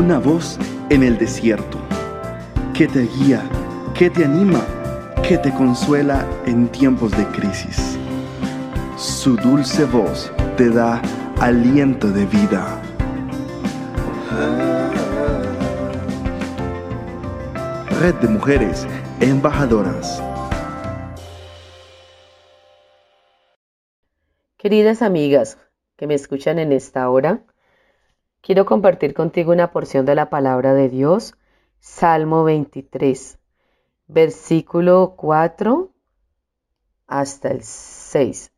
una voz en el desierto, que te guía, que te anima, que te consuela en tiempos de crisis. Su dulce voz te da aliento de vida. Red de Mujeres Embajadoras. Queridas amigas que me escuchan en esta hora, quiero compartir contigo una porción de la palabra de Dios, Salmo 23, versículo 4 hasta el 6.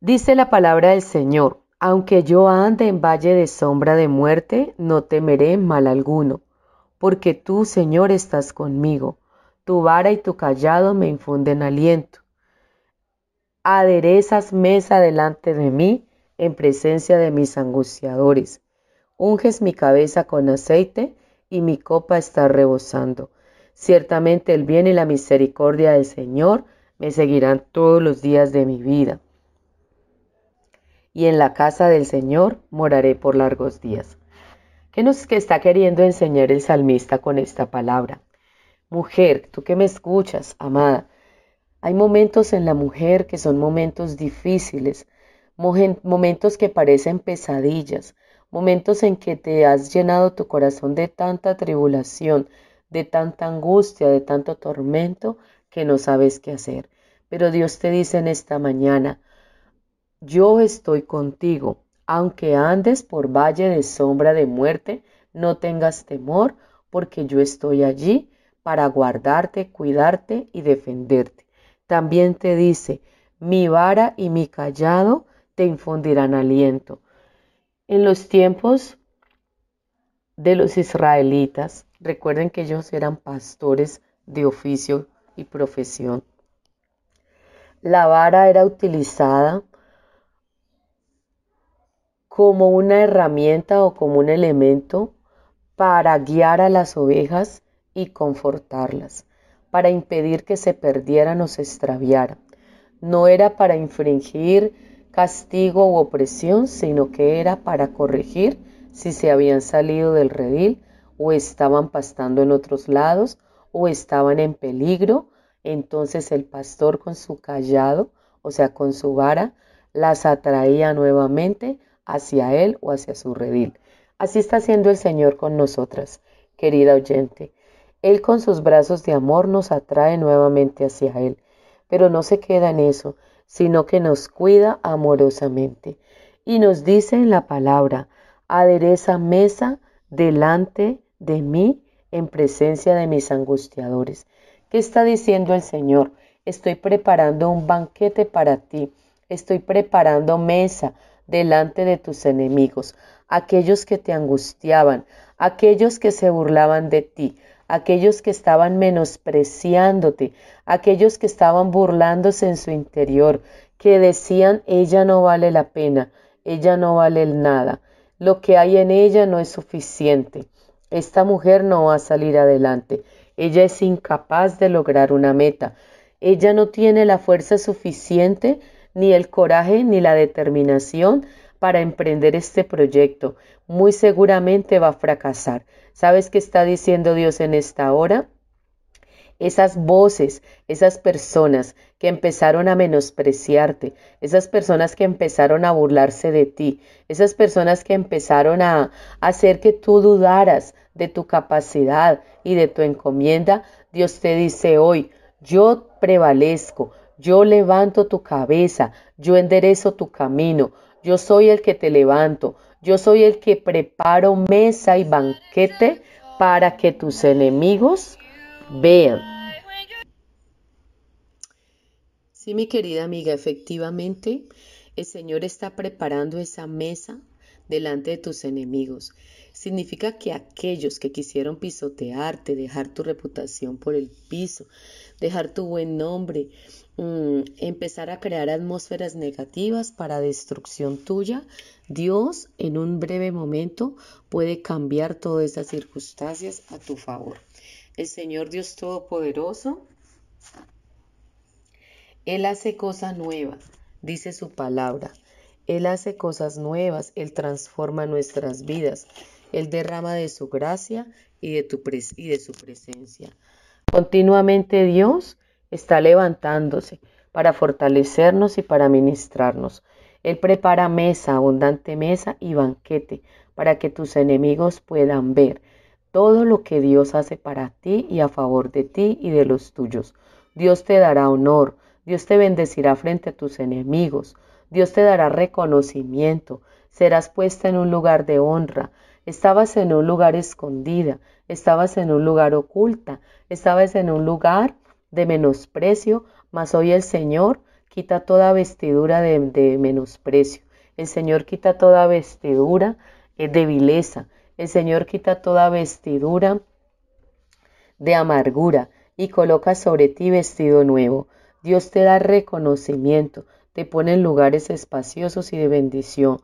Dice la palabra del Señor, aunque yo ande en valle de sombra de muerte, no temeré mal alguno, porque tú, Señor, estás conmigo, tu vara y tu callado me infunden aliento. Aderezas mesa delante de mí en presencia de mis angustiadores. Unges mi cabeza con aceite y mi copa está rebosando. Ciertamente el bien y la misericordia del Señor me seguirán todos los días de mi vida y en la casa del Señor moraré por largos días. ¿Qué nos está queriendo enseñar el salmista con esta palabra? Mujer, tú que me escuchas, amada, hay momentos en la mujer que son momentos difíciles, momentos que parecen pesadillas, momentos en que te has llenado tu corazón de tanta tribulación, de tanta angustia, de tanto tormento, que no sabes qué hacer. Pero Dios te dice en esta mañana, yo estoy contigo, aunque andes por valle de sombra de muerte, no tengas temor, porque yo estoy allí para guardarte, cuidarte y defenderte. También te dice, mi vara y mi callado te infundirán aliento. En los tiempos de los israelitas, recuerden que ellos eran pastores de oficio y profesión. La vara era utilizada como una herramienta o como un elemento para guiar a las ovejas y confortarlas, para impedir que se perdieran o se extraviaran. No era para infringir castigo u opresión, sino que era para corregir si se habían salido del redil o estaban pastando en otros lados o estaban en peligro. Entonces el pastor con su callado, o sea, con su vara, las atraía nuevamente hacia Él o hacia su redil. Así está haciendo el Señor con nosotras, querida oyente. Él con sus brazos de amor nos atrae nuevamente hacia Él, pero no se queda en eso, sino que nos cuida amorosamente. Y nos dice en la palabra, adereza mesa delante de mí en presencia de mis angustiadores. ¿Qué está diciendo el Señor? Estoy preparando un banquete para ti, estoy preparando mesa delante de tus enemigos, aquellos que te angustiaban, aquellos que se burlaban de ti, aquellos que estaban menospreciándote, aquellos que estaban burlándose en su interior, que decían ella no vale la pena, ella no vale nada, lo que hay en ella no es suficiente, esta mujer no va a salir adelante, ella es incapaz de lograr una meta, ella no tiene la fuerza suficiente ni el coraje ni la determinación para emprender este proyecto. Muy seguramente va a fracasar. ¿Sabes qué está diciendo Dios en esta hora? Esas voces, esas personas que empezaron a menospreciarte, esas personas que empezaron a burlarse de ti, esas personas que empezaron a hacer que tú dudaras de tu capacidad y de tu encomienda, Dios te dice hoy, yo prevalezco, yo levanto tu cabeza, yo enderezo tu camino, yo soy el que te levanto, yo soy el que preparo mesa y banquete para que tus enemigos vean. Sí, mi querida amiga, efectivamente, el Señor está preparando esa mesa delante de tus enemigos. Significa que aquellos que quisieron pisotearte, dejar tu reputación por el piso, dejar tu buen nombre, mm, empezar a crear atmósferas negativas para destrucción tuya, Dios en un breve momento puede cambiar todas esas circunstancias a tu favor. El Señor Dios Todopoderoso, Él hace cosas nuevas, dice su palabra. Él hace cosas nuevas, Él transforma nuestras vidas. Él derrama de su gracia y de, tu y de su presencia. Continuamente Dios está levantándose para fortalecernos y para ministrarnos. Él prepara mesa, abundante mesa y banquete para que tus enemigos puedan ver todo lo que Dios hace para ti y a favor de ti y de los tuyos. Dios te dará honor, Dios te bendecirá frente a tus enemigos, Dios te dará reconocimiento, serás puesta en un lugar de honra, estabas en un lugar escondida, estabas en un lugar oculta, estabas en un lugar de menosprecio, mas hoy el Señor quita toda vestidura de, menosprecio. El Señor quita toda vestidura eh, de vileza. El Señor quita toda vestidura de amargura y coloca sobre ti vestido nuevo. Dios te da reconocimiento, te pone en lugares espaciosos y de bendición.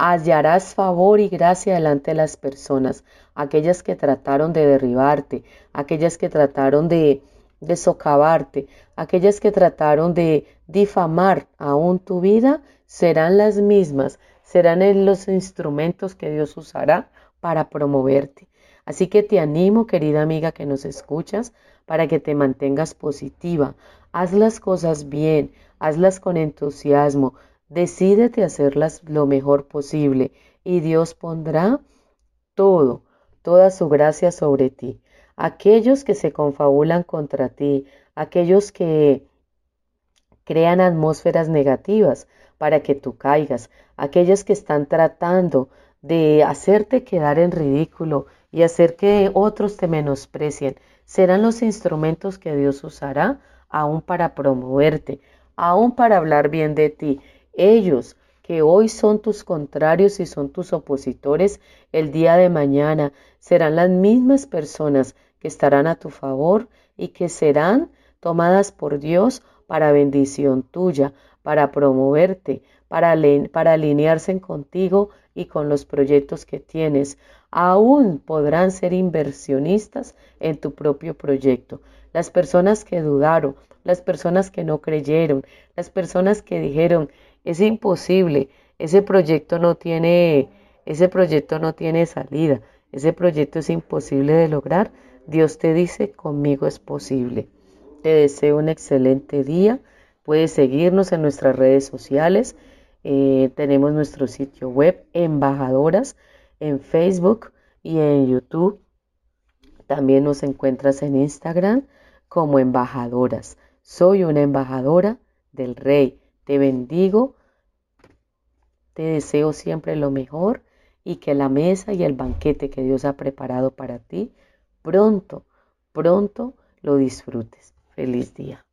Hallarás favor y gracia delante de las personas, aquellas que trataron de derribarte, aquellas que trataron de, de socavarte, aquellas que trataron de difamar aún tu vida, serán las mismas, serán los instrumentos que Dios usará para promoverte. Así que te animo, querida amiga que nos escuchas, para que te mantengas positiva. Haz las cosas bien, hazlas con entusiasmo, decídete hacerlas lo mejor posible y Dios pondrá todo, toda su gracia sobre ti aquellos que se confabulan contra ti, aquellos que crean atmósferas negativas para que tú caigas, aquellos que están tratando de hacerte quedar en ridículo y hacer que otros te menosprecien, serán los instrumentos que Dios usará aún para promoverte, aún para hablar bien de ti. Ellos que hoy son tus contrarios y son tus opositores, el día de mañana serán las mismas personas que estarán a tu favor y que serán tomadas por Dios para bendición tuya, para promoverte, para, para alinearse contigo y con los proyectos que tienes. Aún podrán ser inversionistas en tu propio proyecto. Las personas que dudaron, las personas que no creyeron, las personas que dijeron, es imposible, ese proyecto no tiene, ese proyecto no tiene salida, ese proyecto es imposible de lograr, Dios te dice, conmigo es posible. Te deseo un excelente día. Puedes seguirnos en nuestras redes sociales. Eh, tenemos nuestro sitio web, Embajadoras, en Facebook y en YouTube. También nos encuentras en Instagram como Embajadoras. Soy una embajadora del Rey. Te bendigo. Te deseo siempre lo mejor y que la mesa y el banquete que Dios ha preparado para ti pronto, pronto lo disfrutes. Feliz día.